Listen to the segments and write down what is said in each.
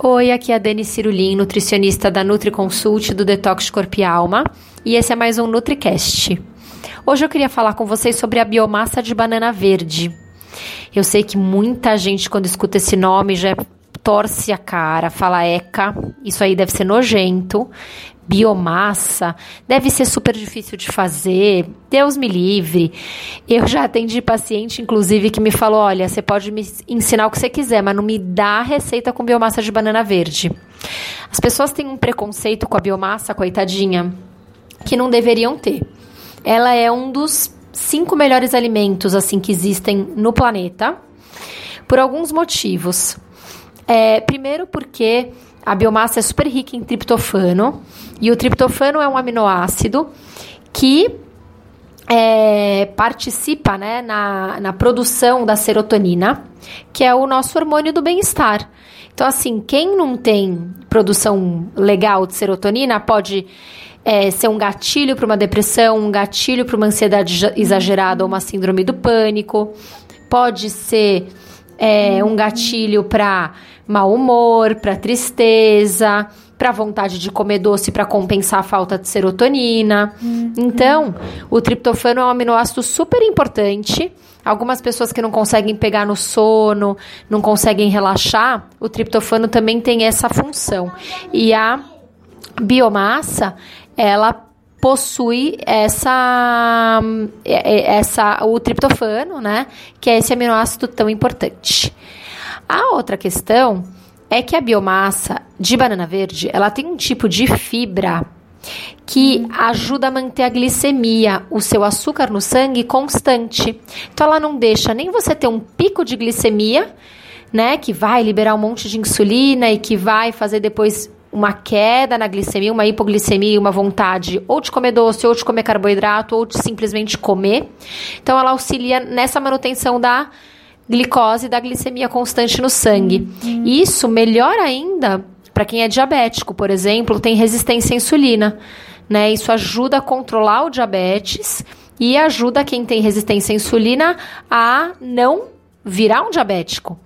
Oi, aqui é a Dani Cirulim, nutricionista da NutriConsult do Detox Corpo e Alma, e esse é mais um NutriCast. Hoje eu queria falar com vocês sobre a biomassa de banana verde. Eu sei que muita gente, quando escuta esse nome, já torce a cara, fala eca, isso aí deve ser nojento, biomassa, deve ser super difícil de fazer, Deus me livre. Eu já atendi paciente, inclusive, que me falou: olha, você pode me ensinar o que você quiser, mas não me dá receita com biomassa de banana verde. As pessoas têm um preconceito com a biomassa, coitadinha, que não deveriam ter. Ela é um dos cinco melhores alimentos assim que existem no planeta, por alguns motivos. É, primeiro porque a biomassa é super rica em triptofano, e o triptofano é um aminoácido que é, participa né, na, na produção da serotonina, que é o nosso hormônio do bem-estar. Então, assim, quem não tem produção legal de serotonina pode é, ser um gatilho para uma depressão, um gatilho para uma ansiedade exagerada ou uma síndrome do pânico, pode ser é, um gatilho para mau humor, para tristeza, para vontade de comer doce para compensar a falta de serotonina. Uhum. Então, o triptofano é um aminoácido super importante. Algumas pessoas que não conseguem pegar no sono, não conseguem relaxar, o triptofano também tem essa função. E a biomassa, ela possui essa, essa o triptofano, né? Que é esse aminoácido tão importante. A outra questão é que a biomassa de banana verde, ela tem um tipo de fibra que ajuda a manter a glicemia, o seu açúcar no sangue constante. Então ela não deixa nem você ter um pico de glicemia, né, que vai liberar um monte de insulina e que vai fazer depois uma queda na glicemia, uma hipoglicemia, uma vontade ou de comer doce, ou de comer carboidrato, ou de simplesmente comer. Então ela auxilia nessa manutenção da glicose da glicemia constante no sangue. Uhum. Isso melhor ainda para quem é diabético, por exemplo, tem resistência à insulina. Né? Isso ajuda a controlar o diabetes e ajuda quem tem resistência à insulina a não virar um diabético.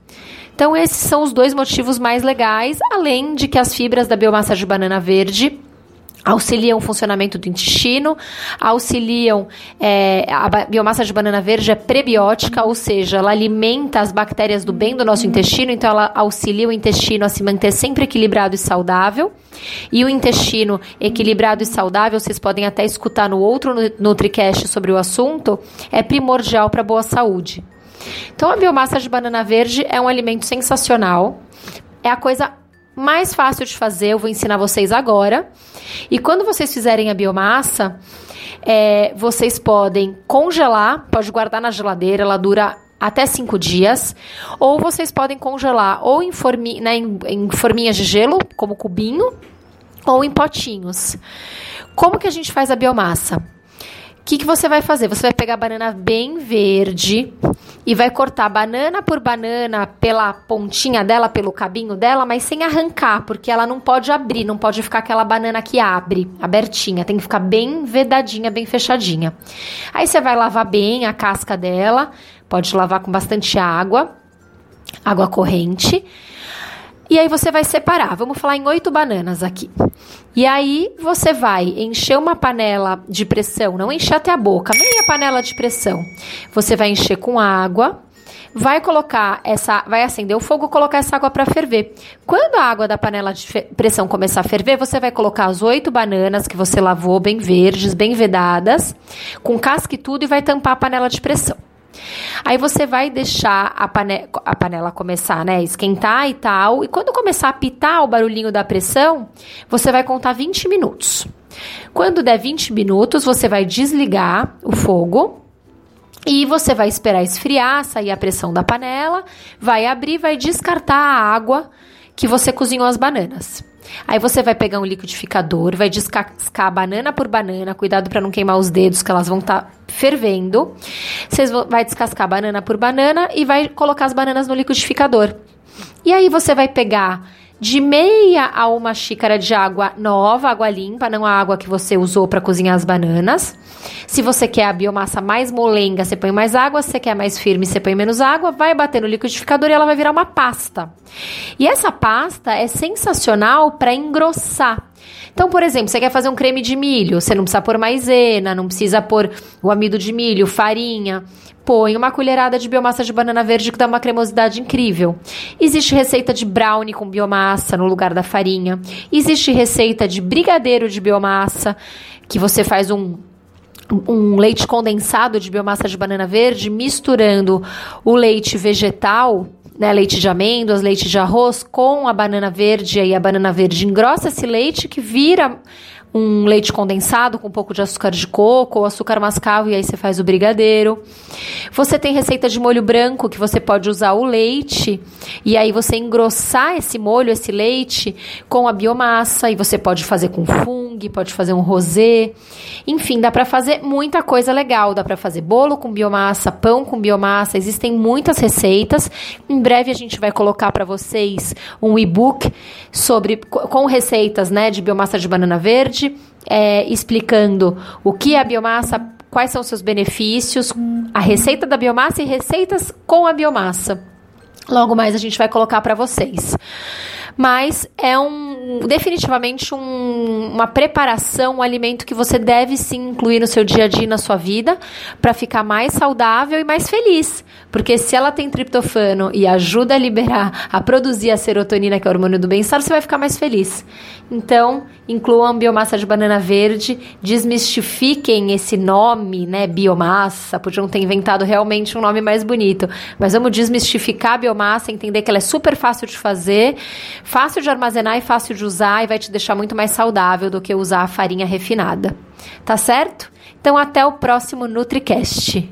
Então, esses são os dois motivos mais legais, além de que as fibras da biomassa de banana verde auxiliam o funcionamento do intestino, auxiliam é, a biomassa de banana verde é prebiótica, ou seja, ela alimenta as bactérias do bem do nosso intestino, então ela auxilia o intestino a se manter sempre equilibrado e saudável. E o intestino equilibrado e saudável, vocês podem até escutar no outro NutriCast sobre o assunto, é primordial para boa saúde. Então a biomassa de banana verde é um alimento sensacional. É a coisa mais fácil de fazer, eu vou ensinar vocês agora. E quando vocês fizerem a biomassa, é, vocês podem congelar, pode guardar na geladeira, ela dura até 5 dias, ou vocês podem congelar ou em, formi, né, em, em forminhas de gelo, como cubinho, ou em potinhos. Como que a gente faz a biomassa? O que, que você vai fazer? Você vai pegar a banana bem verde, e vai cortar banana por banana pela pontinha dela, pelo cabinho dela, mas sem arrancar, porque ela não pode abrir, não pode ficar aquela banana que abre, abertinha, tem que ficar bem vedadinha, bem fechadinha. Aí você vai lavar bem a casca dela, pode lavar com bastante água, água corrente. E aí você vai separar. Vamos falar em oito bananas aqui. E aí você vai encher uma panela de pressão, não encher até a boca, meia panela de pressão. Você vai encher com água, vai colocar essa, vai acender o fogo, colocar essa água para ferver. Quando a água da panela de pressão começar a ferver, você vai colocar as oito bananas que você lavou bem verdes, bem vedadas, com casca e tudo e vai tampar a panela de pressão. Aí você vai deixar a, pane a panela começar, né, esquentar e tal. E quando começar a apitar o barulhinho da pressão, você vai contar 20 minutos. Quando der 20 minutos, você vai desligar o fogo e você vai esperar esfriar, sair a pressão da panela, vai abrir, vai descartar a água que você cozinhou as bananas. Aí você vai pegar um liquidificador, vai descascar banana por banana, cuidado para não queimar os dedos, que elas vão estar tá fervendo. Você vai descascar banana por banana e vai colocar as bananas no liquidificador. E aí você vai pegar de meia a uma xícara de água nova, água limpa, não a água que você usou para cozinhar as bananas. Se você quer a biomassa mais molenga, você põe mais água. Se você quer mais firme, você põe menos água. Vai bater no liquidificador e ela vai virar uma pasta. E essa pasta é sensacional para engrossar. Então, por exemplo, você quer fazer um creme de milho, você não precisa pôr maisena, não precisa pôr o amido de milho, farinha põe uma colherada de biomassa de banana verde que dá uma cremosidade incrível. Existe receita de brownie com biomassa no lugar da farinha. Existe receita de brigadeiro de biomassa, que você faz um um leite condensado de biomassa de banana verde misturando o leite vegetal né, leite de amêndoas, leite de arroz com a banana verde, aí a banana verde engrossa esse leite que vira um leite condensado com um pouco de açúcar de coco ou açúcar mascavo e aí você faz o brigadeiro. Você tem receita de molho branco que você pode usar o leite e aí você engrossar esse molho, esse leite com a biomassa e você pode fazer com fungo, pode fazer um rosé. Enfim, dá para fazer muita coisa legal, dá para fazer bolo com biomassa, pão com biomassa, existem muitas receitas. Em breve a gente vai colocar para vocês um e-book sobre com receitas, né, de biomassa de banana verde é, explicando o que é a biomassa, quais são os seus benefícios, a receita da biomassa e receitas com a biomassa. Logo mais a gente vai colocar para vocês mas é um definitivamente um, uma preparação, um alimento que você deve sim incluir no seu dia a dia, na sua vida, para ficar mais saudável e mais feliz. Porque se ela tem triptofano e ajuda a liberar, a produzir a serotonina, que é o hormônio do bem-estar, você vai ficar mais feliz. Então, incluam biomassa de banana verde, desmistifiquem esse nome, né, biomassa, podiam ter inventado realmente um nome mais bonito, mas vamos desmistificar a biomassa, entender que ela é super fácil de fazer, fácil de armazenar e fácil de usar e vai te deixar muito mais saudável do que usar a farinha refinada. Tá certo? Então até o próximo NutriCast.